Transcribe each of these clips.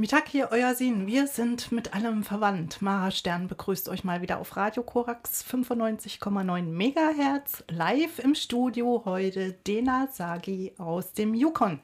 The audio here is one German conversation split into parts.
Mittag hier, euer Sinn. Wir sind mit allem verwandt. Mara Stern begrüßt euch mal wieder auf Radio Korax 95,9 Megahertz. Live im Studio heute Dena Sagi aus dem Yukon.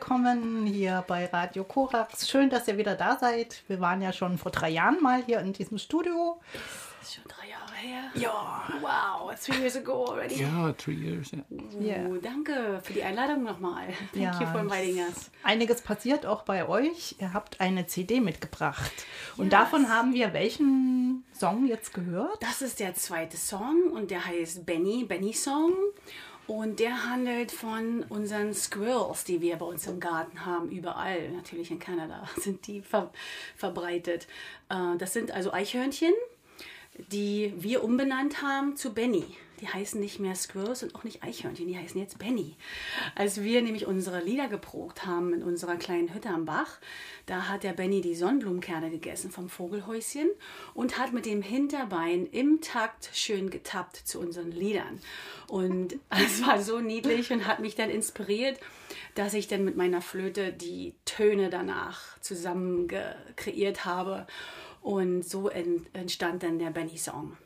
Willkommen hier bei Radio Korax. Schön, dass ihr wieder da seid. Wir waren ja schon vor drei Jahren mal hier in diesem Studio. Das ist schon drei Jahre her. Ja. Wow, three years ago already. Yeah, three years. Yeah. Yeah. Uh, danke für die Einladung nochmal. Thank Ja, you for inviting us. Einiges passiert auch bei euch. Ihr habt eine CD mitgebracht. Und Yes. davon haben wir welchen Song jetzt gehört? Das ist der zweite Song und der heißt Benny, Benny Song. Und der handelt von unseren Squirrels, die wir bei uns im Garten haben, überall. Natürlich in Kanada sind die ver verbreitet. Äh, Das sind also Eichhörnchen, die wir umbenannt haben zu Benny. Die heißen nicht mehr Squirrels und auch nicht Eichhörnchen, die heißen jetzt Benny. Als wir nämlich unsere Lieder geprobt haben in unserer kleinen Hütte am Bach, da hat der Benny die Sonnenblumenkerne gegessen vom Vogelhäuschen und hat mit dem Hinterbein im Takt schön getappt zu unseren Liedern. Und es war so niedlich und hat mich dann inspiriert, dass ich dann mit meiner Flöte die Töne danach zusammen kreiert habe. Und so ent- entstand dann der Benny-Song.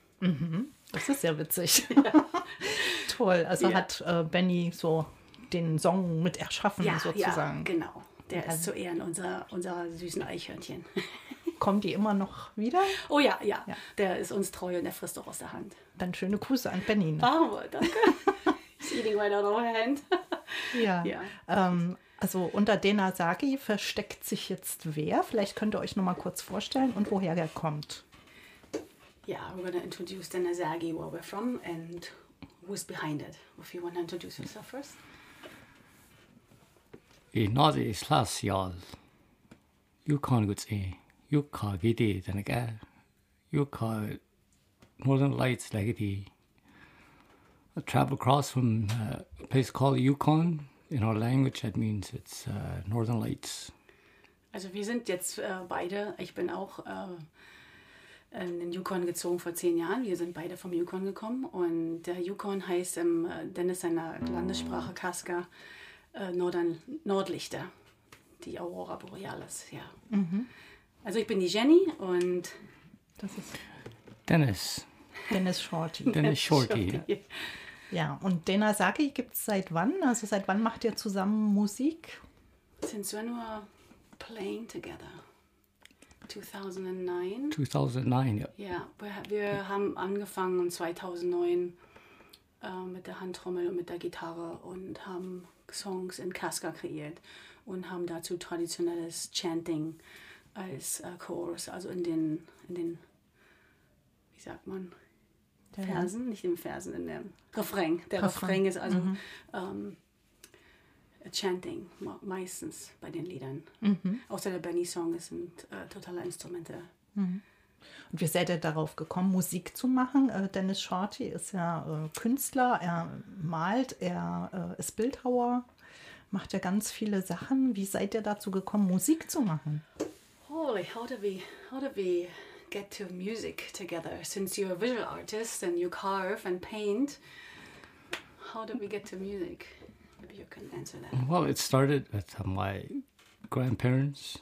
Das ist ja witzig. Toll. Also Ja. hat äh, Benny so den Song mit erschaffen, Ja, sozusagen. ja, genau. Der ist zu Ehren unserer, unserer süßen Eichhörnchen. Kommen die immer noch wieder? Oh ja, ja, Ja. Der ist uns treu und der frisst auch aus der Hand. Dann schöne Grüße an Benny. Ne? Wir, danke. He's eating right out of our hand. Ja. Ja. Ähm, also unter Dena Sagi versteckt sich jetzt wer? Vielleicht könnt ihr euch noch mal kurz vorstellen und woher er kommt. Yeah, we're going to introduce the Nazagi, where we're from, and who's behind it. If you want to introduce yourself first. I nadi slas yal. Yukon guts e. Yukka gidi danaga. Yukka Northern Lights legati. I travel across from uh, a place called Yukon. In our language, that means it's uh, Northern Lights. Also wir sind jetzt äh, beide, ich bin auch äh, in den Yukon gezogen vor zehn Jahren. Wir sind beide vom Yukon gekommen und der Yukon heißt im äh, Dennis seiner Landessprache Kaska äh, Nordern, Nordlichter, die Aurora Borealis, ja. Also ich bin die Jenny und Das ist Dennis. Dennis Shorty. Dennis Shorty. Ja, und Dena Sagi gibt es seit wann? Also seit wann macht ihr zusammen Musik? Since when we're playing together? 2009? 2009. Yeah. Ja, wir, wir haben angefangen 2009 äh, mit der Handtrommel und mit der Gitarre und haben Songs in Kaska kreiert und haben dazu traditionelles Chanting als äh, Chorus, also in den, in den, wie sagt man, Der Versen, nicht in den Versen, in dem Refrain. Der Refrain, Refrain, ist also ähm, Chanting meistens bei den Liedern. Außer der Benny-Song sind äh, totale Instrumente. Und wie seid ihr darauf gekommen, Musik zu machen? Äh, Dennis Shorty ist ja äh, Künstler, er malt, er äh, ist Bildhauer, macht ja ganz viele Sachen. Wie seid ihr dazu gekommen, Musik zu machen? Holy, how did we how did we get to music together? Since you're a visual artist and you carve and paint, how did we get to music? Maybe you can answer that. Well, it started with uh, my grandparents.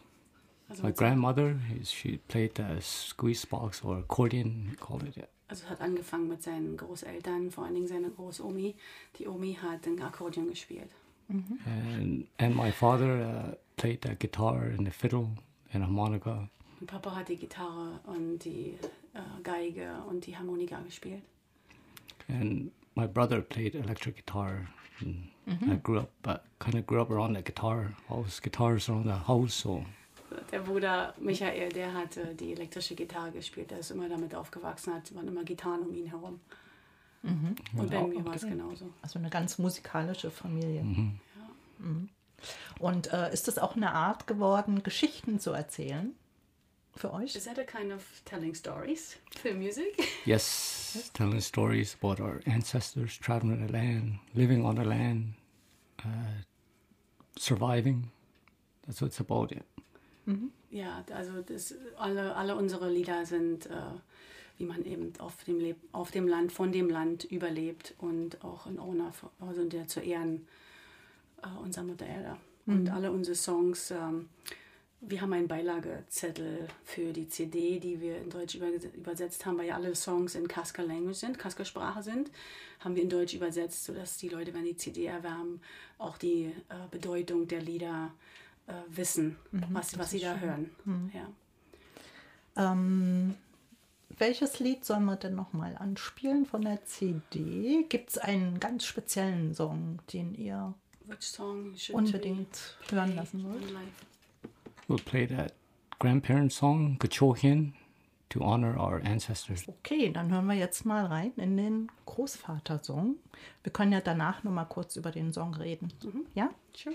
Also, My grandmother, she played the squeeze box or accordion, we called it. also hat angefangen mit seinen Großeltern, vor allen Dingen seine Großomi. Die Omi hat ein Akkordeon gespielt. And and my father uh, played the guitar and the fiddle and harmonica. Und Papa hat die Gitarre und die äh, Geige und die Harmonika gespielt. And my brother played electric guitar. And I grew up, uh, kind of grew up around the guitar. All those guitars around the house, so Der Bruder Michael, der hat äh, die elektrische Gitarre gespielt. Der ist immer damit aufgewachsen, hat waren immer Gitarren um ihn herum. Und bei mir war es genauso. Also eine ganz musikalische Familie. Mhm. Und äh, ist es auch eine Art geworden, Geschichten zu erzählen für euch? Is that a kind of telling stories through music? yes, telling stories about our ancestors traveling the land, living on the land, uh, surviving. That's what it's about. It. Ja, also das, alle, alle unsere Lieder sind, äh, wie man eben auf dem, Leb auf dem Land, von dem Land überlebt und auch in Honor, also der zu Ehren äh, unserer Mutter Erde. Und alle unsere Songs, ähm, wir haben einen Beilagezettel für die CD, die wir in Deutsch übersetzt haben, weil ja alle Songs in Kaska Language sind, Kaska Sprache sind, haben wir in Deutsch übersetzt, sodass die Leute, wenn die CD erwärmen, auch die äh, Bedeutung der Lieder äh, wissen, was, was sie da hören. Ja. Ähm, welches Lied sollen wir denn nochmal anspielen von der CD? Gibt es einen ganz speziellen Song, den ihr unbedingt hören lassen wollt? We'll play that grandparent song, Gachohin, to honor our ancestors. Okay, dann hören wir jetzt mal rein in den Großvater-Song. Wir können ja danach noch mal kurz über den Song reden. Ja? Sure.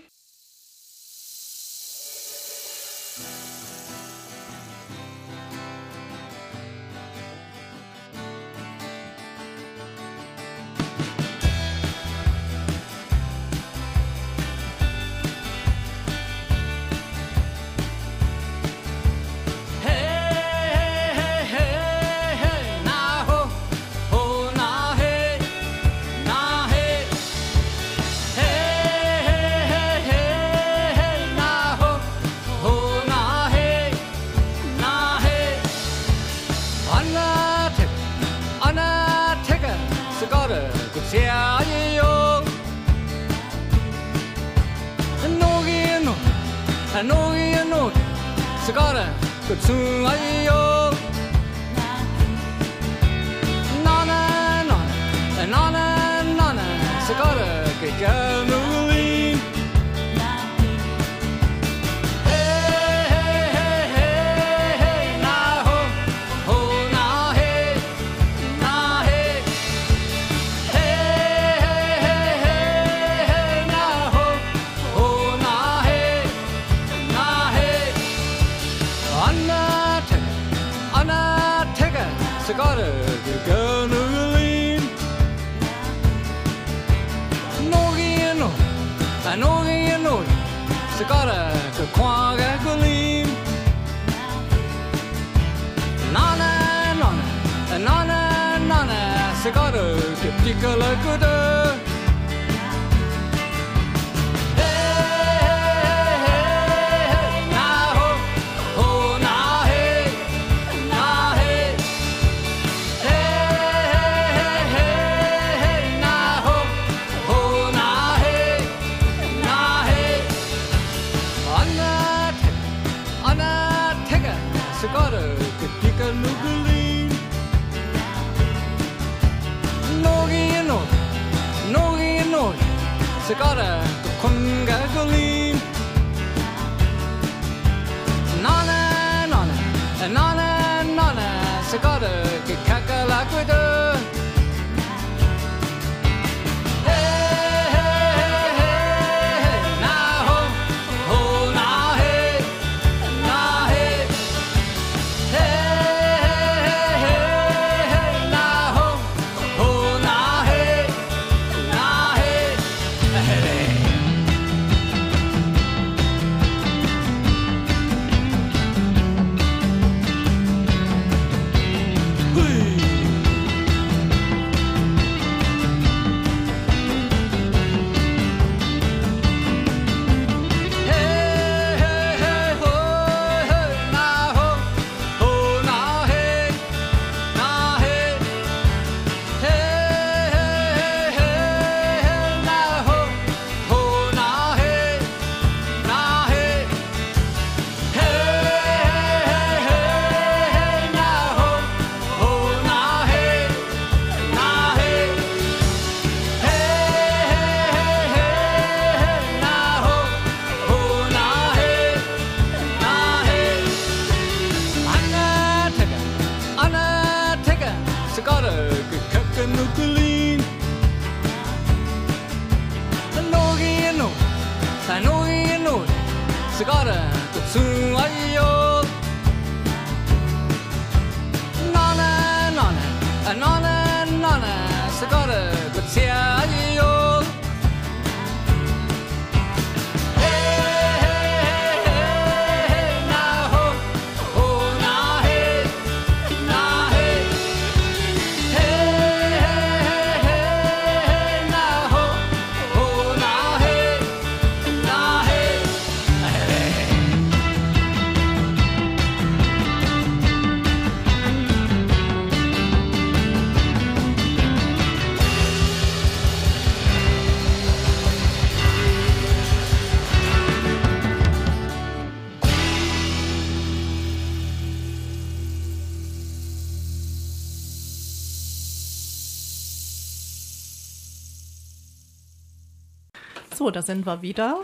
So, da sind wir wieder.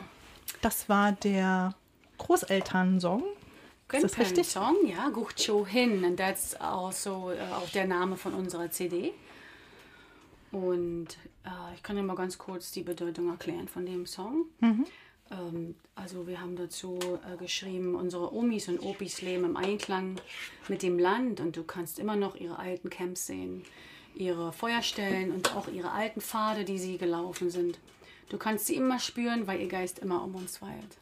Das war der Großelternsong. Ist das richtig? Song, ja, Gucho Hin. Und das ist also äh, auch der Name von unserer CD. Und äh, ich kann dir mal ganz kurz die Bedeutung erklären von dem Song. Ähm, also wir haben dazu äh, geschrieben, unsere Omis und Opis leben im Einklang mit dem Land und du kannst immer noch ihre alten Camps sehen, ihre Feuerstellen und auch ihre alten Pfade, die sie gelaufen sind. Du kannst sie immer spüren, weil ihr Geist immer um uns weilt.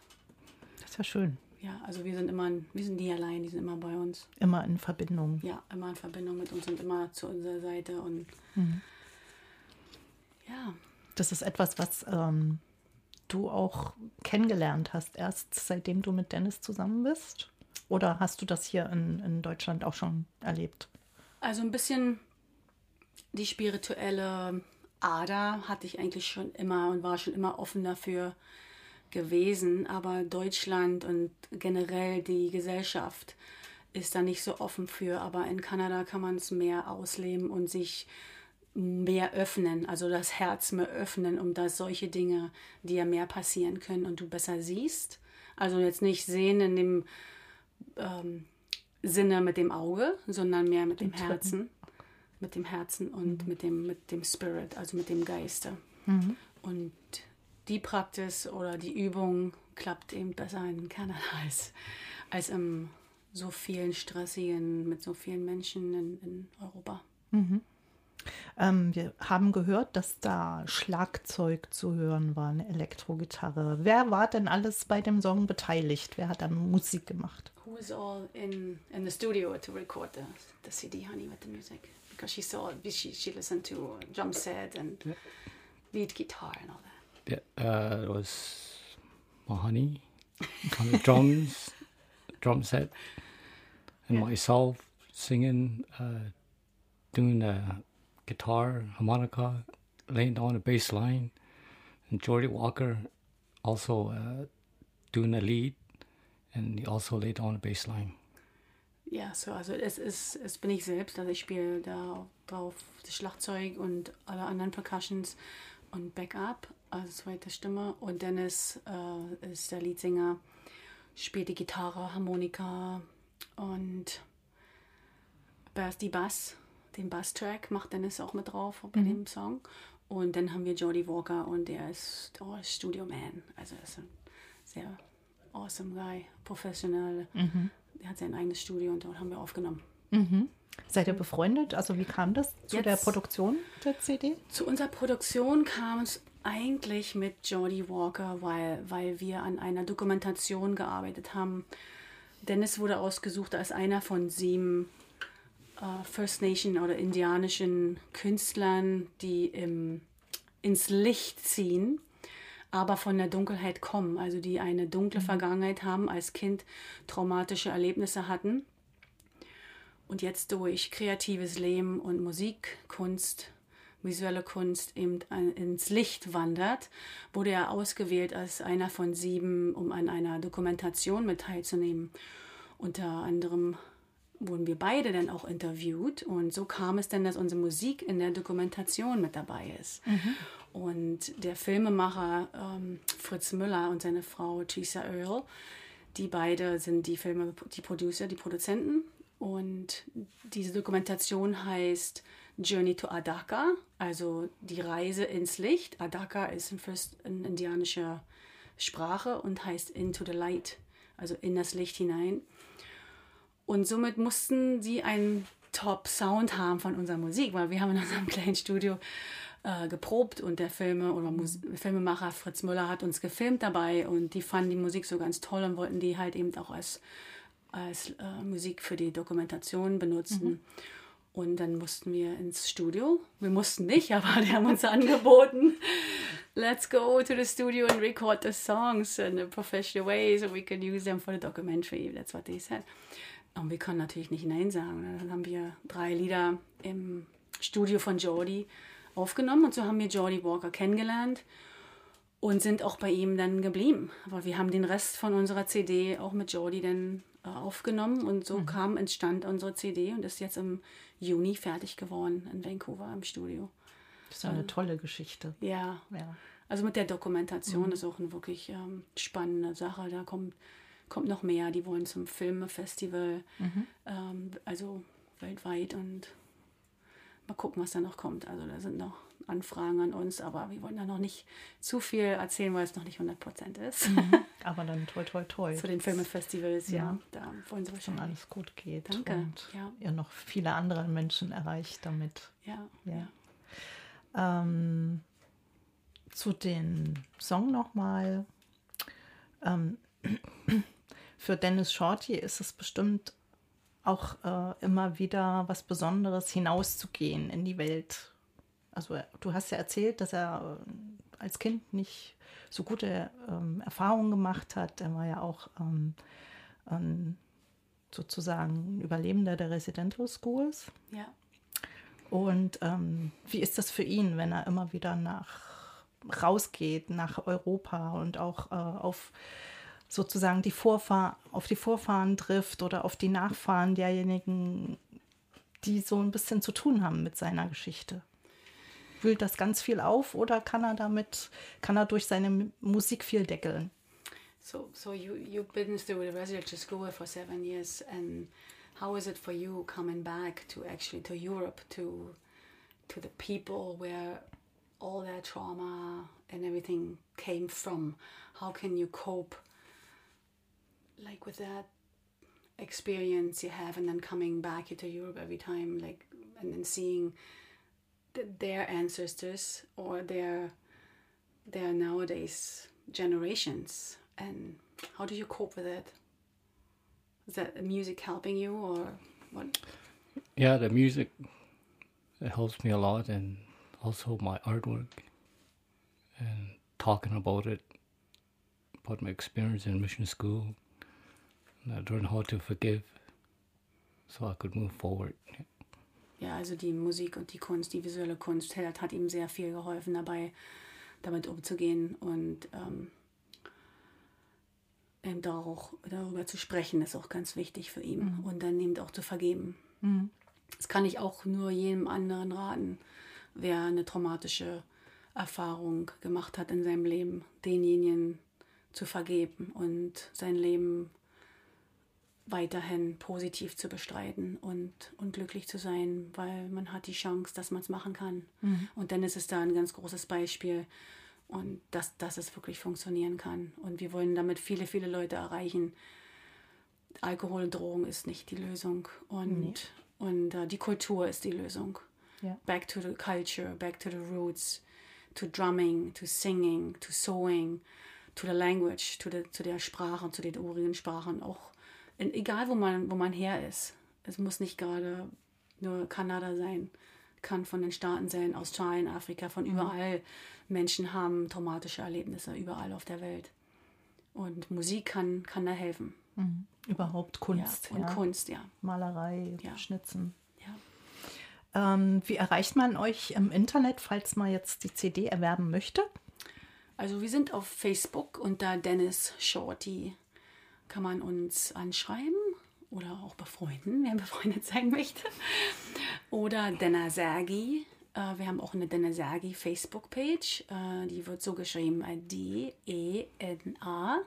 Das ist ja schön. Ja, also wir sind immer, wir sind nie allein, die sind immer bei uns. Immer in Verbindung. Ja, immer in Verbindung mit uns und immer zu unserer Seite und ja, Das ist etwas, was ähm, du auch kennengelernt hast, erst seitdem du mit Dennis zusammen bist? Oder hast du das hier in, in Deutschland auch schon erlebt? also ein bisschen die spirituelle Ader hatte ich eigentlich schon immer und war schon immer offen dafür gewesen, aber Deutschland und generell die Gesellschaft ist da nicht so offen für, aber in Kanada kann man es mehr ausleben und sich mehr öffnen, also das Herz mehr öffnen, um dass solche Dinge dir mehr passieren können und du besser siehst. Also jetzt nicht sehen in dem ähm, Sinne mit dem Auge, sondern mehr mit dem. Herzen. Mit dem Herzen und mit, dem, mit dem Spirit, also mit dem Geiste. Und die Praxis oder die Übung klappt eben besser in Kanada als, als im so vielen stressigen, mit so vielen Menschen in, in Europa. Ähm, wir haben gehört, dass da Schlagzeug zu hören war, eine Elektrogitarre. Wer war denn alles bei dem Song beteiligt? Wer hat dann Musik gemacht? Who was all in, in the studio to record the, the CD, honey, with the music? Because she saw, she, she listened to drum set and lead guitar and all that. Yeah, uh, it was Mahani on the drums, drum set, and Yeah. myself singing, uh, doing the guitar, harmonica, laying down the bass line, and Jordy Walker also uh, doing the lead, and he also laid down the bass line. Ja, so, also es ist, es bin ich selbst, also ich spiele da drauf das Schlagzeug und alle anderen Percussions und Backup, also zweite Stimme. Und Dennis äh, ist der Leadsänger, spielt die Gitarre, Harmonika und Bass, die Bass, den Bass-Track macht Dennis auch mit drauf bei dem Song. Und dann haben wir Jody Walker und der ist oh, Studio Man, also er ist ein sehr awesome guy, professionell. Er hat sein eigenes Studio und dort haben wir aufgenommen. Seid ihr befreundet? Also wie kam das zu der Jetzt- Produktion der CD? Zu unserer Produktion kam es eigentlich mit Jodie Walker, weil, weil wir an einer Dokumentation gearbeitet haben. Dennis wurde ausgesucht als einer von sieben äh, First Nation oder indianischen Künstlern, die im, ins Licht ziehen, aber von der Dunkelheit kommen, also die eine dunkle Vergangenheit haben, als Kind traumatische Erlebnisse hatten und jetzt durch kreatives Leben und Musik, Kunst, visuelle Kunst eben ins Licht wandert, wurde er ausgewählt als einer von sieben, um an einer Dokumentation mit teilzunehmen. Unter anderem wurden wir beide dann auch interviewt und so kam es dann, dass unsere Musik in der Dokumentation mit dabei ist. Und der Filmemacher ähm, Fritz Müller und seine Frau Teresa Earl, die beide sind die Filme, die Producer, die Produzenten. Und diese Dokumentation heißt Journey to Adaka, also die Reise ins Licht. Adaka ist in, First, in indianischer Sprache und heißt Into the Light, also in das Licht hinein. Und somit mussten sie einen Top-Sound haben von unserer Musik, weil wir haben in unserem kleinen Studio äh, geprobt und der Filme oder Mus Filmemacher Fritz Müller hat uns gefilmt dabei und die fanden die Musik so ganz toll und wollten die halt eben auch als, als äh, Musik für die Dokumentation benutzen. Mhm. Und dann mussten wir ins Studio. Wir mussten nicht, aber die haben uns angeboten, let's go to the studio and record the songs in a professional way so we can use them for the documentary. That's what they said. Und wir können natürlich nicht Nein sagen. Dann haben wir drei Lieder im Studio von Jordi aufgenommen und so haben wir Jordi Walker kennengelernt und sind auch bei ihm dann geblieben. Aber wir haben den Rest von unserer CD auch mit Jordi dann äh, aufgenommen und so mhm. kam, entstand unsere CD und ist jetzt im Juni fertig geworden in Vancouver im Studio. Das ist eine ähm, tolle Geschichte. Ja. ja. Also mit der Dokumentation mhm. ist auch eine wirklich ähm, spannende Sache. Da kommt kommt noch mehr. Die wollen zum Filmfestival, mhm. ähm, also weltweit und mal gucken, was da noch kommt. Also da sind noch Anfragen an uns, aber wir wollen da noch nicht zu viel erzählen, weil es noch nicht 100 Prozent ist. Mhm. Aber dann toi toi toi. Zu den Filmfestivals, ja. ja. Da wollen sie wahrscheinlich. alles gut geht. Danke. Und ja. ihr noch viele andere Menschen erreicht damit. Ja. ja. Ähm, zu den Song nochmal. Ähm, für Dennis Shorty ist es bestimmt auch äh, immer wieder was Besonderes, hinauszugehen in die Welt. Also du hast ja erzählt, dass er äh, als Kind nicht so gute ähm, Erfahrungen gemacht hat. Er war ja auch ähm, ähm, sozusagen Überlebender der Residential Schools. Ja. Und ähm, wie ist das für ihn, wenn er immer wieder nach rausgeht nach Europa und auch äh, auf sozusagen die Vorfahr auf die Vorfahren trifft oder auf die Nachfahren derjenigen, die so ein bisschen zu tun haben mit seiner Geschichte. Wühlt das ganz viel auf oder kann er damit, kann er durch seine Musik viel deckeln? So, so you, you've been through the residential school for seven years and how is it for you coming back to actually to Europe, to, to the people where all that trauma and everything came from? How can you cope like with that experience you have and then coming back into Europe every time like and then seeing th- their ancestors or their their nowadays generations and how do you cope with it? Is that music helping you or what? Yeah the music it helps me a lot and also my artwork and talking about it about my experience in mission school And I learned how to forgive, so I could move forward. Ja, also die Musik und die Kunst, die visuelle Kunst hat, hat ihm sehr viel geholfen dabei, damit umzugehen und ähm, eben auch darüber zu sprechen, ist auch ganz wichtig für ihn mhm. und dann eben auch zu vergeben. Mhm. Das kann ich auch nur jedem anderen raten, wer eine traumatische Erfahrung gemacht hat in seinem Leben, denjenigen zu vergeben und sein Leben weiterhin positiv zu bestreiten und, und glücklich zu sein, weil man hat die Chance, dass man es machen kann. Mhm. Und dann ist es da ein ganz großes Beispiel und dass, dass es wirklich funktionieren kann. Und wir wollen damit viele, viele Leute erreichen. Alkohol und Drogen ist nicht die Lösung und, nee. und uh, die Kultur ist die Lösung. Ja. Back to the culture, back to the roots, to drumming, to singing, to sewing, to the language, to the, zu der Sprache, zu den urigen Sprachen, auch egal wo man, wo man her ist. Es muss nicht gerade nur Kanada sein, kann von den Staaten sein, Australien, Afrika, von mhm. überall. Menschen haben traumatische Erlebnisse überall auf der Welt. Und Musik kann, kann da helfen. Mhm. Überhaupt Kunst. Ja, und ja. Kunst, ja. Malerei, ja. Schnitzen. Ja. Ähm, wie erreicht man euch im Internet, falls man jetzt die CD erwerben möchte? Also wir sind auf Facebook unter Dennis Shorty kann man uns anschreiben oder auch befreunden, wer befreundet sein möchte. Oder Denazagi. Äh, wir haben auch eine Denazagi Facebook-Page. Äh, die wird so geschrieben: D-E-N-A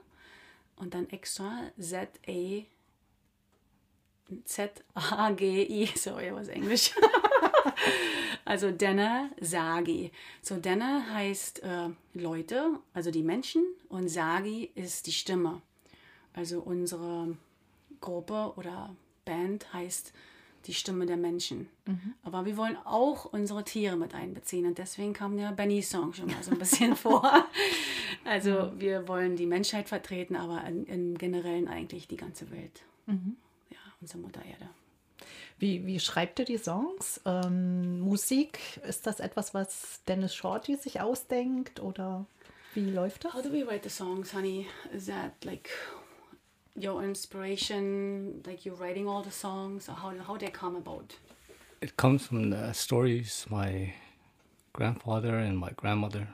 und dann extra Z-E. Z-A-G-I, sorry, was Englisch. also Denner Sagi. So Denner heißt äh, Leute, also die Menschen und Sagi ist die Stimme. Also unsere Gruppe oder Band heißt die Stimme der Menschen. Aber wir wollen auch unsere Tiere mit einbeziehen und deswegen kam der Benny Song schon mal so ein bisschen vor. Also wir wollen die Menschheit vertreten, aber in, im Generellen eigentlich die ganze Welt. Ja, unsere Mutter Erde. Wie, wie schreibt ihr die Songs? Ähm, Musik, ist das etwas, was Dennis Shorty sich ausdenkt oder wie läuft das? How do we write the songs, honey? Is that like your inspiration, like you're writing all the songs, how how they come about? It comes from the stories my grandfather and my grandmother.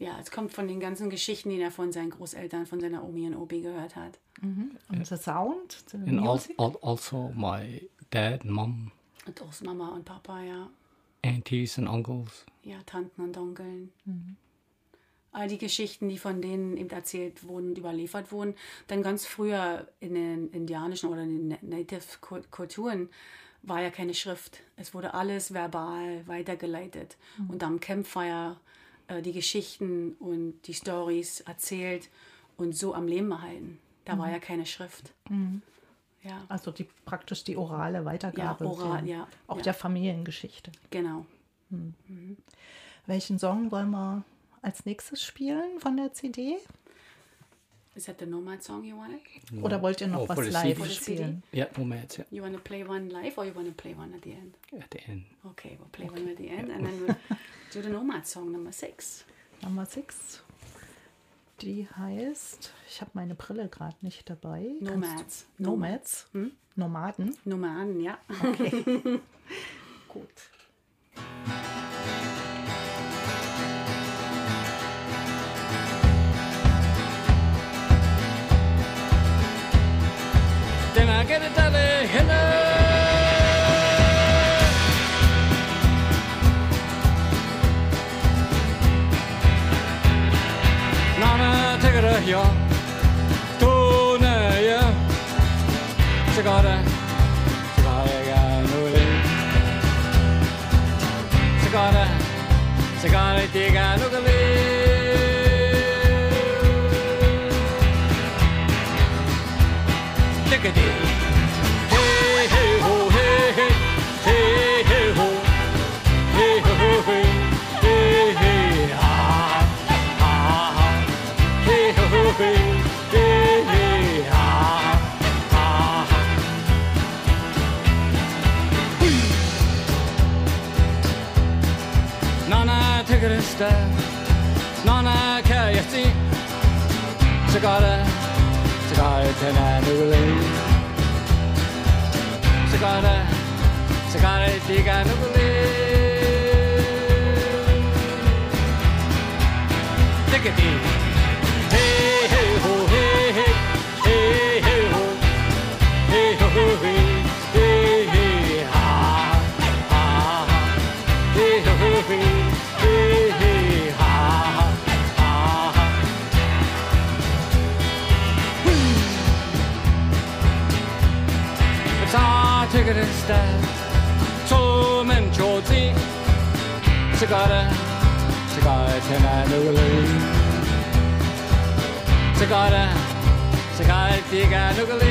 Ja, es kommt von den ganzen Geschichten, die er von seinen Großeltern, von seiner Omi und Opi gehört hat. Und der Sound, the And music? al- also my dad and mom, Und auch Mama und Papa, ja. aunties and uncles. Ja, Tanten und Onkeln. All die Geschichten, die von denen eben erzählt wurden, überliefert wurden, dann ganz früher in den indianischen oder in den Native-Kulturen war ja keine Schrift. Es wurde alles verbal weitergeleitet und am Campfire äh, die Geschichten und die Stories erzählt und so am Leben erhalten. Da war ja keine Schrift. Ja, Also die, praktisch die orale Weitergabe. Ja, oral, ja, Auch ja. der Familiengeschichte. genau. Welchen Song wollen wir als nächstes spielen von der CD? Is that the Nomad song you wanted? Oder wollt ihr noch Oh, was live spielen? Yeah, nomads. Yeah, You want to play one live or you want to play one at the end? at the end. Okay, we'll play one at the end and then we'll do the Nomad song number six. Nummer 6. Die heißt, ich habe meine Brille gerade nicht dabei. Nomads. du- Nomads. Nomaden. Nomaden, ja. Gut. Get a dollar hello. 나는 되그러요 돈에요 시가래 시가래가 누리 시가래 시가래 띠가 누구 onsdag Når nej, kan jeg se Så går det, så går det den anden vej. Så går det, så går det det kan du Det kan det take it a step. 소면 좋지. 시가래, 시가래, 테나 누굴래. 시가래, 시가래, 띠가 누굴래.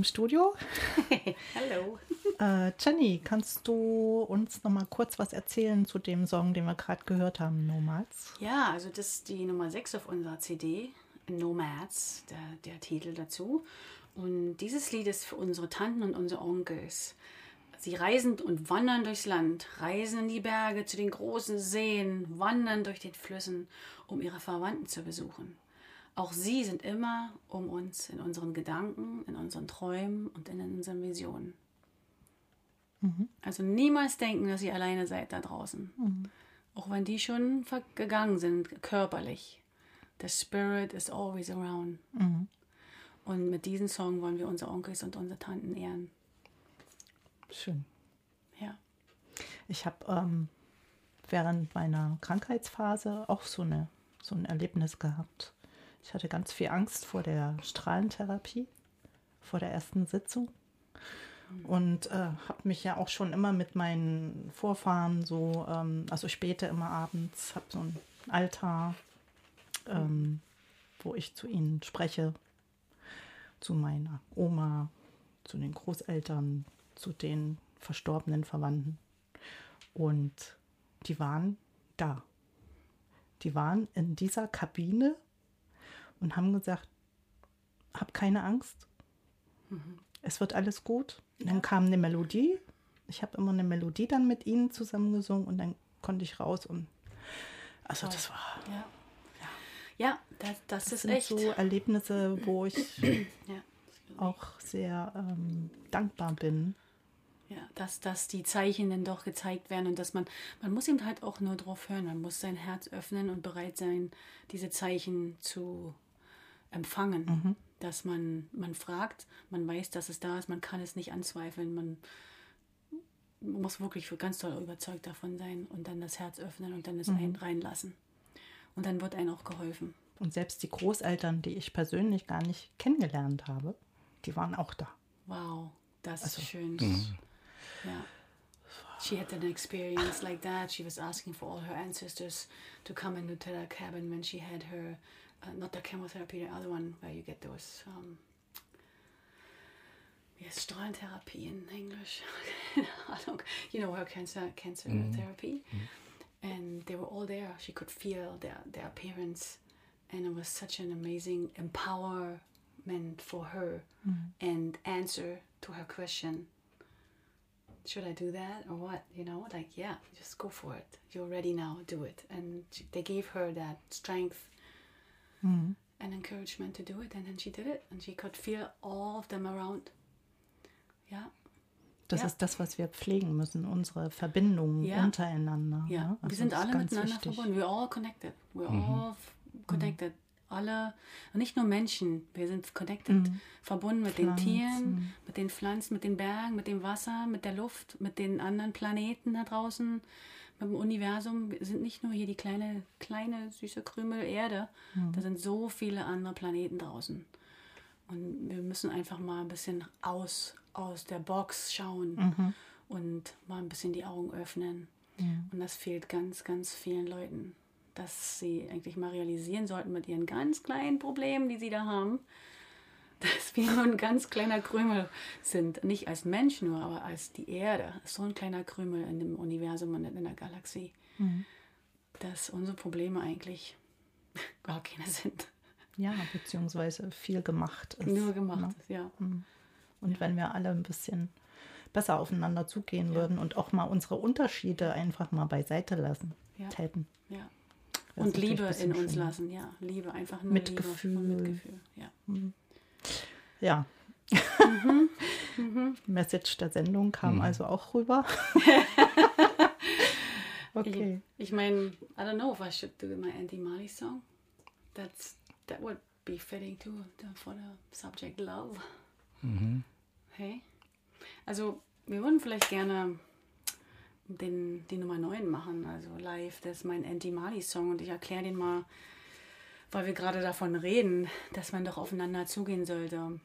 im Studio. Hallo. Äh, Jenny, kannst du uns noch mal kurz was erzählen zu dem Song, den wir gerade gehört haben, Nomads? Ja, also das ist die Nummer 6 auf unserer CD, Nomads, der, der Titel dazu. Und dieses Lied ist für unsere Tanten und unsere Onkels. Sie reisen und wandern durchs Land, reisen in die Berge zu den großen Seen, wandern durch den Flüssen, um ihre Verwandten zu besuchen. Auch sie sind immer um uns in unseren Gedanken, in unseren Träumen und in unseren Visionen. Also niemals denken, dass ihr alleine seid da draußen. Auch wenn die schon gegangen sind, körperlich. The Spirit is always around. Und mit diesem Song wollen wir unsere Onkels und unsere Tanten ehren. Schön. Ja. Ich habe ähm, während meiner Krankheitsphase auch so, eine, so ein Erlebnis gehabt. Ich hatte ganz viel Angst vor der Strahlentherapie, vor der ersten Sitzung. Und äh, habe mich ja auch schon immer mit meinen Vorfahren so, ähm, also später immer abends, habe so ein Altar, ähm, wo ich zu ihnen spreche, zu meiner Oma, zu den Großeltern, zu den verstorbenen Verwandten. Und die waren da. Die waren in dieser Kabine und haben gesagt, hab keine Angst. Es wird alles gut. Und dann kam eine Melodie. Ich habe immer eine Melodie dann mit ihnen zusammen gesungen und dann konnte ich raus und also das war Ja. Ja, das, das, das ist sind echt. so Erlebnisse, wo ich Ja. auch sehr ähm, dankbar bin. Ja, dass, dass die Zeichen dann doch gezeigt werden und dass man, man muss eben halt auch nur drauf hören, man muss sein Herz öffnen und bereit sein, diese Zeichen zu empfangen. Dass man, man fragt, man weiß, dass es da ist, man kann es nicht anzweifeln, man muss wirklich für ganz toll überzeugt davon sein und dann das Herz öffnen und dann es ein, reinlassen. Und dann wird einem auch geholfen. Und selbst die Großeltern, die ich persönlich gar nicht kennengelernt habe, die waren auch da. Wow, das Also, ist schön. Yeah. She had an experience like that. She was asking for all her ancestors to come into the cabin when she had her, uh, not the chemotherapy, the other one where you get those, um, yes, Strahlentherapie in English. I don't, you know, her cancer cancer therapy. And they were all there. She could feel their, their appearance. And it was such an amazing empowerment for her and answer to her question should I do that or what? You know, like, yeah, just go for it. You're ready now, do it. And she, they gave her that strength and encouragement to do it. And then she did it. And she could feel all of them around. Ja, Das Ja. ist das, was wir pflegen müssen, unsere Verbindungen Ja. untereinander. ja. ne? wir Also sind das ist alle miteinander wichtig. verbunden. We're all connected. We're all f- connected. Alle, und nicht nur Menschen, wir sind connected, verbunden mit den Tieren, mit den Pflanzen, mit den Bergen, mit dem Wasser, mit der Luft, mit den anderen Planeten da draußen, dem Universum. Sind nicht nur hier die kleine, kleine, süße Krümel Erde, da sind so viele andere Planeten draußen. Und wir müssen einfach mal ein bisschen aus, aus der Box schauen und mal ein bisschen die Augen öffnen. Und das fehlt ganz, ganz vielen Leuten, dass sie eigentlich mal realisieren sollten mit ihren ganz kleinen Problemen, die sie da haben, dass wir nur ein ganz kleiner Krümel sind. Nicht als Mensch nur, aber als die Erde. So ein kleiner Krümel in dem Universum und in der Galaxie. Dass unsere Probleme eigentlich gar keine sind. Ja, beziehungsweise viel gemacht ist. Nur gemacht ne? ist, ja. Und wenn wir alle ein bisschen besser aufeinander zugehen würden und auch mal unsere Unterschiede einfach mal beiseite lassen Ja. täten. ja. Das Und Liebe in uns schöner. lassen, ja. Liebe, einfach nur Mitgefühl. Liebe und Mitgefühl. Ja. Ja. Mhm. Message der Sendung kam also auch rüber. okay. Ich, ich meine, I don't know if I should do my Andy Mali song. That's that would be fitting too the- for the subject love. Hey, also wir würden vielleicht gerne den, die Nummer 9 machen, also live. Das ist mein Andy Mali Song und ich erkläre den mal, weil wir gerade davon reden, dass man doch aufeinander zugehen sollte.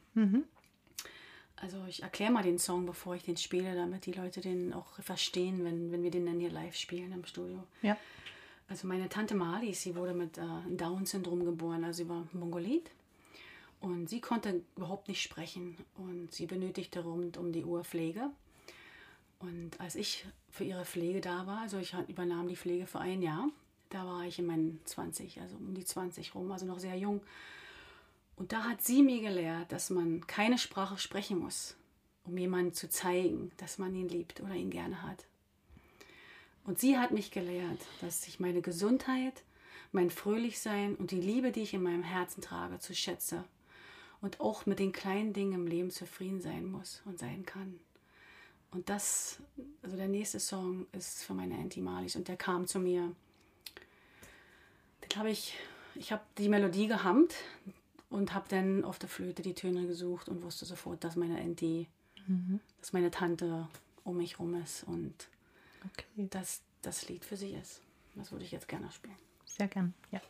Also ich erkläre mal den Song, bevor ich den spiele, damit die Leute den auch verstehen, wenn, wenn wir den dann hier live spielen im Studio. Ja. Also meine Tante Mali, sie wurde mit äh, Down-Syndrom geboren, also sie war Mongolit. Und sie konnte überhaupt nicht sprechen und sie benötigte rund um die Uhr Pflege. Und als ich für ihre Pflege da war, also ich übernahm die Pflege für ein Jahr, da war ich in meinen 20, also um die 20 rum, also noch sehr jung. Und da hat sie mir gelehrt, dass man keine Sprache sprechen muss, um jemanden zu zeigen, dass man ihn liebt oder ihn gerne hat. Und sie hat mich gelehrt, dass ich meine Gesundheit, mein Fröhlichsein und die Liebe, die ich in meinem Herzen trage, zu schätze und auch mit den kleinen Dingen im Leben zufrieden sein muss und sein kann. Und das, also der nächste Song ist für meine Auntie Marlies und der kam zu mir. Habe ich, ich habe die Melodie gehammt und habe dann auf der Flöte die Töne gesucht und wusste sofort, dass meine Auntie, mhm. dass meine Tante um mich rum ist und okay. dass das Lied für sie ist. Das würde ich jetzt gerne spielen. Sehr gern, ja.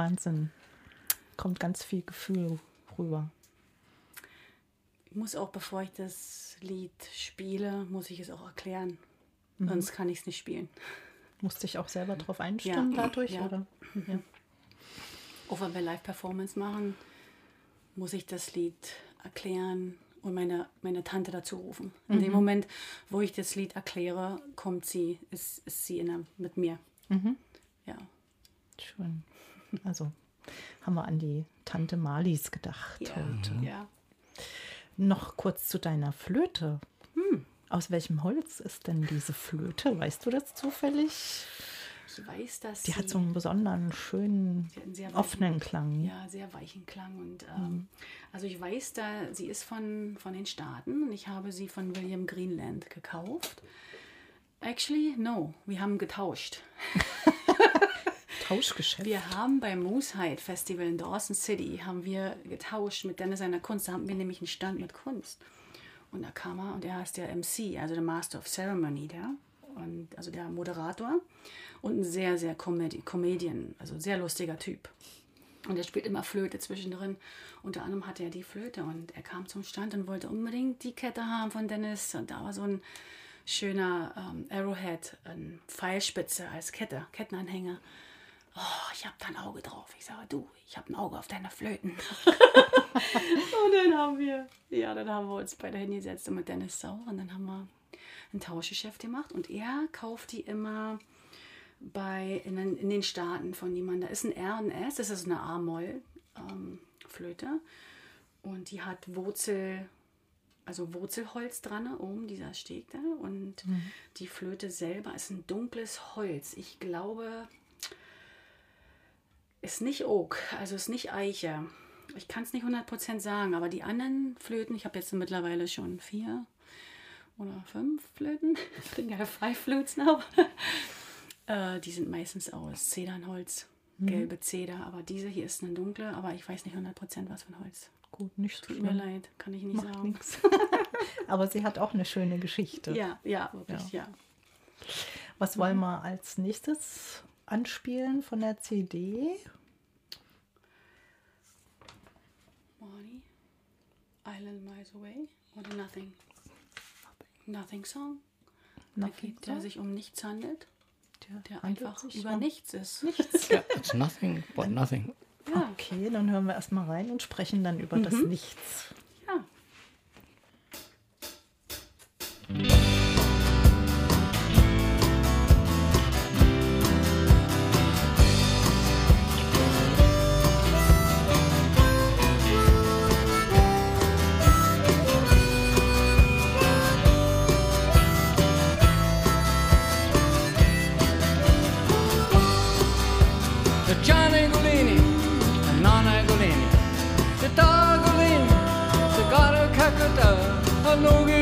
Wahnsinn. Kommt ganz viel Gefühl rüber. Ich muss auch, bevor ich das Lied spiele, muss ich es auch erklären. Mhm. Sonst kann ich es nicht spielen. Musste ich auch selber drauf einstimmen ja. dadurch? Ja. Oder? Ja. Auch wenn wir Live-Performance machen, muss ich das Lied erklären und meine, meine Tante dazu rufen. In mhm. dem Moment, wo ich das Lied erkläre, kommt sie, ist, ist sie in der, mit mir. Mhm. Ja. Schön. Also haben wir an die Tante Marlies gedacht ja, heute. Ja. Noch kurz zu deiner Flöte. Hm. Aus welchem Holz ist denn diese Flöte? Weißt du das zufällig? Ich weiß, dass die hat so einen besonderen, schönen, einen offenen weichen, Klang. Ja, sehr weichen Klang. Und ähm, hm. also ich weiß, da sie ist von, von den Staaten und ich habe sie von William Greenland gekauft. Actually, no, wir haben getauscht. Tauschgeschäft. Wir haben beim Moosehead Festival in Dawson City haben wir getauscht mit Dennis seiner Kunst. Da haben wir nämlich einen Stand mit Kunst. Und da kam er und er ist der MC, also der Master of Ceremony da. Und, also der Moderator. Und ein sehr, sehr Comedi Comedian, also sehr lustiger Typ. Und er spielt immer Flöte zwischendrin. Unter anderem hatte er die Flöte und er kam zum Stand und wollte unbedingt die Kette haben von Dennis. Und da war so ein schöner ähm, Arrowhead, ein Pfeilspitze als Kette, Kettenanhänger. Oh, ich habe da ein Auge drauf. Ich sage, du, ich habe ein Auge auf deine Flöten. und dann haben wir, ja, dann haben wir uns beide hingesetzt und mit Dennis Sau und dann haben wir ein Tauschgeschäft gemacht und er kauft die immer bei, in, den, in den Staaten von jemandem. Da ist ein R und S, das ist eine A-Moll-Flöte ähm, und die hat Wurzel, also Wurzelholz dran, oben dieser Steg da und mhm. die Flöte selber ist ein dunkles Holz. Ich glaube, ist nicht Oak, also ist nicht Eiche. Ich kann es nicht 100% sagen, aber die anderen Flöten, ich habe jetzt mittlerweile schon vier oder fünf Flöten, ich bin ja five flutes now, äh, die sind meistens aus Zedernholz, mhm. gelbe Zeder, aber diese hier ist eine dunkle, aber ich weiß nicht 100% was für ein Holz. Gut, nicht so Tut schlimm. mir leid, kann ich nicht Macht sagen. aber sie hat auch eine schöne Geschichte. Ja, ja, wirklich, ja. ja. Was wollen mhm. wir als nächstes anspielen von der CD? Money, Island Miles Away oder Nothing? Nothing Song. Nothing da geht, der sich um nichts handelt. Der, der einfach über um nichts ist. Nichts. ja, it's nothing but nothing. Ja. Okay, dann hören wir erstmal rein und sprechen dann über mhm. das Nichts. Ja.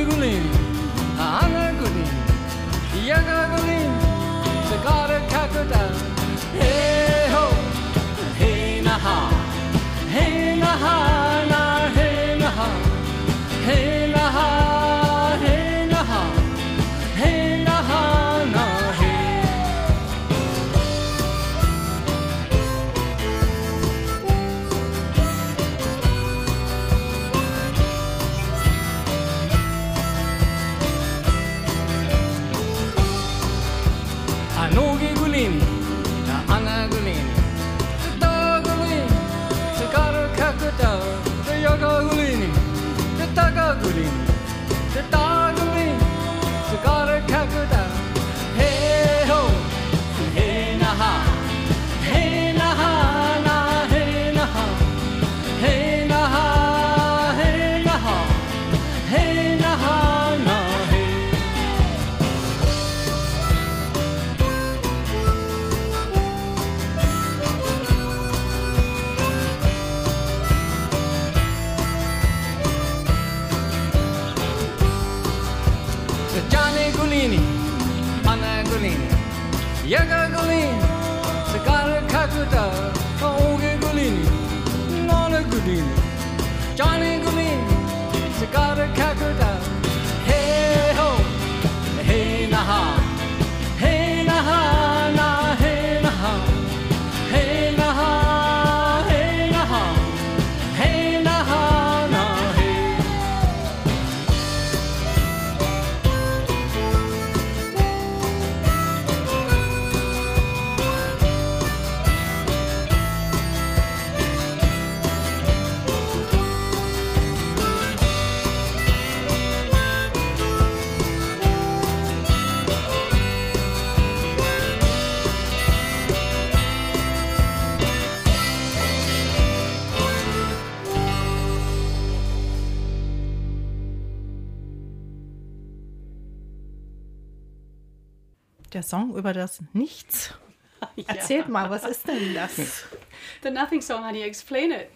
Der Song über das Nichts. ja. Erzählt mal, was ist denn das? The Nothing Song, how do you explain it?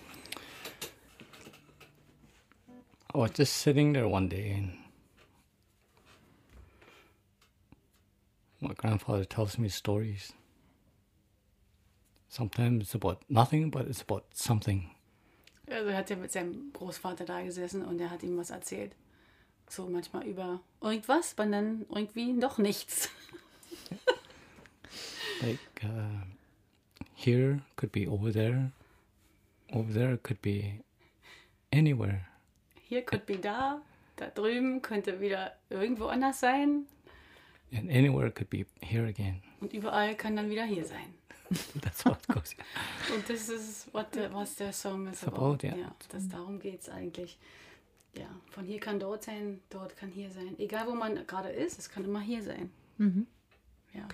I was just sitting there one day and my grandfather tells me stories. Sometimes it's about nothing, but it's about something. Also er hat ja mit seinem Großvater da gesessen und er hat ihm was erzählt. So manchmal über irgendwas, aber dann irgendwie doch nichts. like uh, here could be over there. over there could be anywhere. Hier could be da, da drüben könnte wieder irgendwo anders sein And anywhere could be here again. und überall kann dann wieder hier sein. That's it goes. Und das ist, what the, was der Song ist About, about. ja. ja, das, darum geht es eigentlich. Ja, von hier kann dort sein, dort kann hier sein. Egal, wo man gerade ist, es kann immer hier sein. Ja.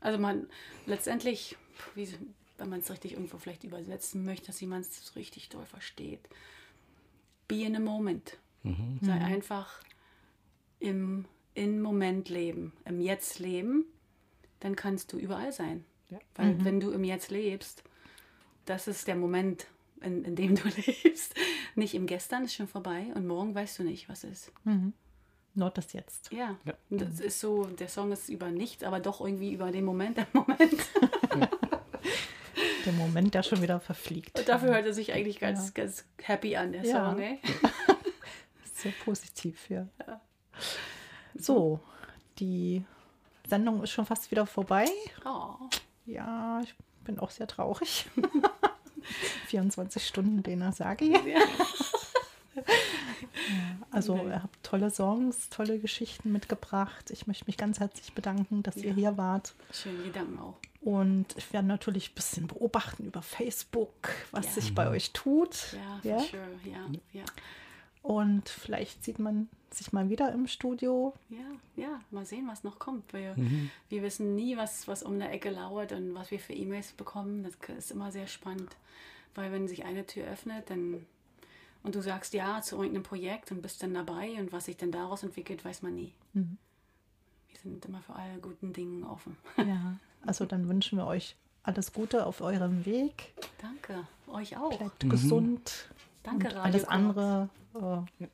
Also man, letztendlich, wie, wenn man es richtig irgendwo vielleicht übersetzen möchte, dass jemand es richtig doll versteht. Be in a moment. Sei einfach im in Moment leben, im Jetzt leben, dann kannst du überall sein. Ja. Weil wenn du im Jetzt lebst, das ist der Moment, in, in dem du lebst. Nicht im Gestern ist schon vorbei und morgen weißt du nicht, was ist. Nur das jetzt. Ja, Ja. Das ist so, der Song ist über nichts, aber doch irgendwie über den Moment, der Moment. Der Moment, der schon wieder verfliegt. Und dafür hört er sich eigentlich ganz, Ja. ganz happy an, der Ja. Song, ey. Sehr positiv, ja. So, die Sendung ist schon fast wieder vorbei. Oh. Ja, ich bin auch sehr traurig. 24 Stunden Lena Sagi. Ja. Also ihr habt tolle Songs, tolle Geschichten mitgebracht. Ich möchte mich ganz herzlich bedanken, dass ihr Ja. hier wart. Schöne Gedanken auch. Und ich werde natürlich ein bisschen beobachten über Facebook, was Ja. sich bei euch tut. Ja, Ja? for sure. Ja, ja. Und vielleicht sieht man sich mal wieder im Studio. Ja, ja, mal sehen, was noch kommt. Wir, wir wissen nie, was, was um der Ecke lauert und was wir für E-Mails bekommen. Das ist immer sehr spannend. Weil wenn sich eine Tür öffnet, dann und du sagst ja zu irgendeinem Projekt und bist dann dabei und was sich dann daraus entwickelt, weiß man nie. Wir sind immer für alle guten Dinge offen. Ja. Also dann wünschen wir euch alles Gute auf eurem Weg. Danke, euch auch. Bleibt gesund. Danke, und Radio alles andere äh,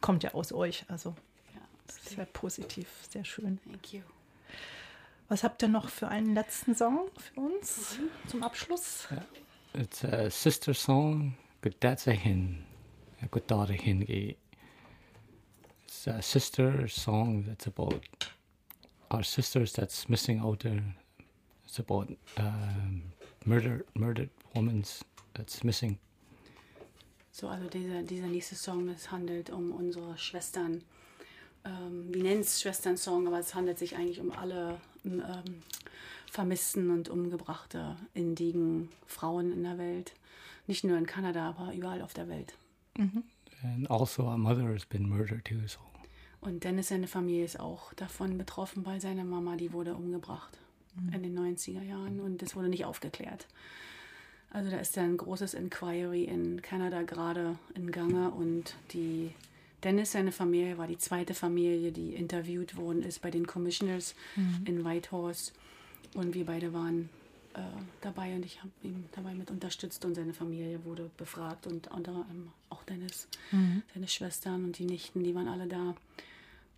kommt ja aus euch. Also Ja, sehr positiv, sehr schön. thank you. Was habt ihr noch für einen letzten Song für uns zum Abschluss? It's a sister song. Good dad's a hin. A hin. gi. It's a sister song that's about our sisters that's missing out there. It's about um, murder, murdered women that's missing. So, also dieser, dieser nächste Song, das handelt um unsere Schwestern. Ähm, wir nennen es Schwestern-Song, aber es handelt sich eigentlich um alle ähm, vermissten und umgebrachte indigen Frauen in der Welt. Nicht nur in Kanada, aber überall auf der Welt. And also our mother has been murdered too. So Und Dennis, seine Familie ist auch davon betroffen, weil seine Mama, die wurde umgebracht in den 90er Jahren und das wurde nicht aufgeklärt. Also da ist ja ein großes Inquiry in Kanada gerade in Gange und die Dennis, seine Familie, war die zweite Familie, die interviewt worden ist bei den Commissioners in Whitehorse und wir beide waren äh, dabei und ich habe ihn dabei mit unterstützt und seine Familie wurde befragt und unter anderem auch Dennis, seine Schwestern und die Nichten, die waren alle da.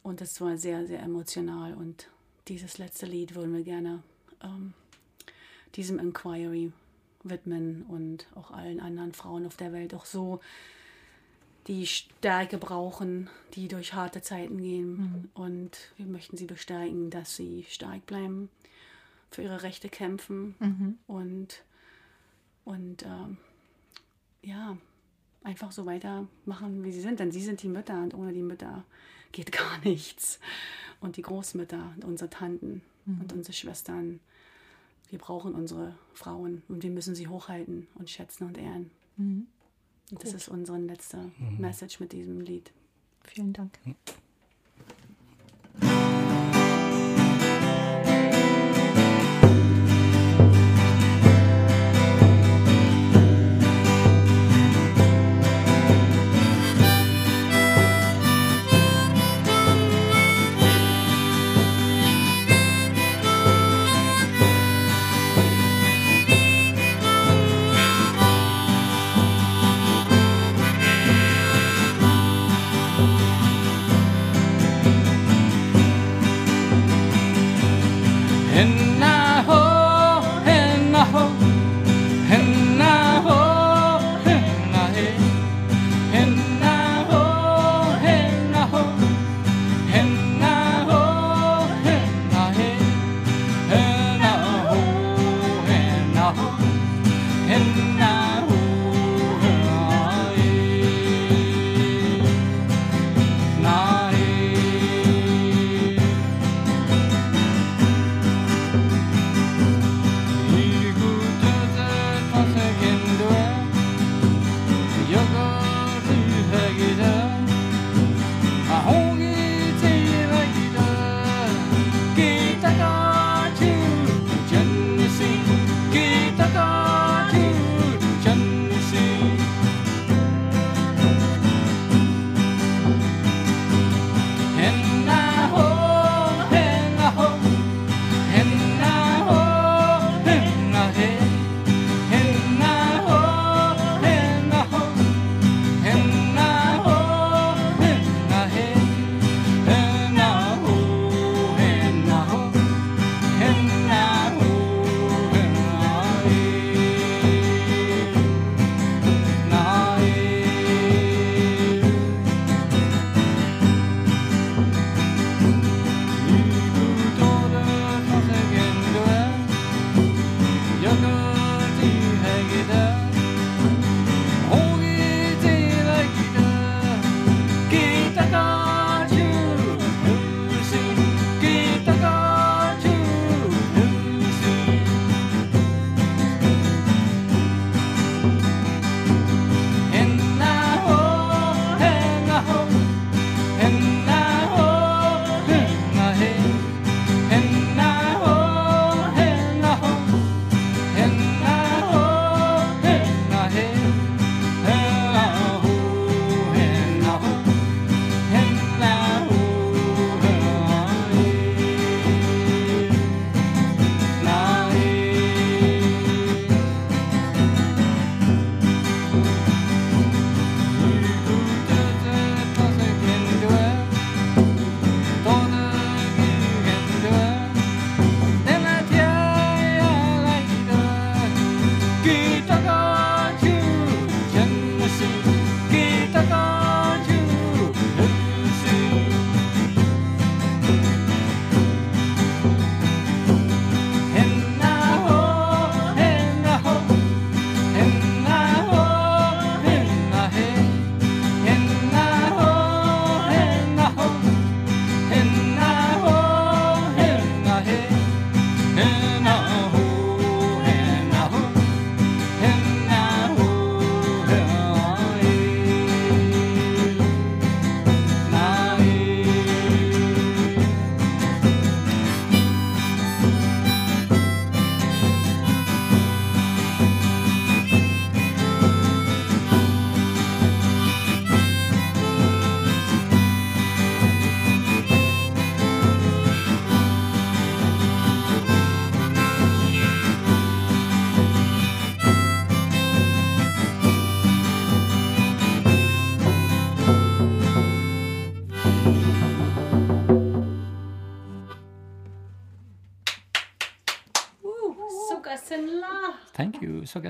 Und das war sehr, sehr emotional. Und dieses letzte Lied würden wir gerne ähm, diesem Inquiry widmen und auch allen anderen Frauen auf der Welt auch so die Stärke brauchen, die durch harte Zeiten gehen. Und wir möchten sie bestärken, dass sie stark bleiben, für ihre Rechte kämpfen und, und ähm, ja, einfach so weitermachen, wie sie sind. Denn sie sind die Mütter und ohne die Mütter geht gar nichts. Und die Großmütter und unsere Tanten und unsere Schwestern, wir brauchen unsere Frauen und wir müssen sie hochhalten und schätzen und ehren. Und das ist unsere letzte Message mit diesem Lied. Vielen Dank.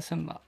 So vergessen. Danke. Schön.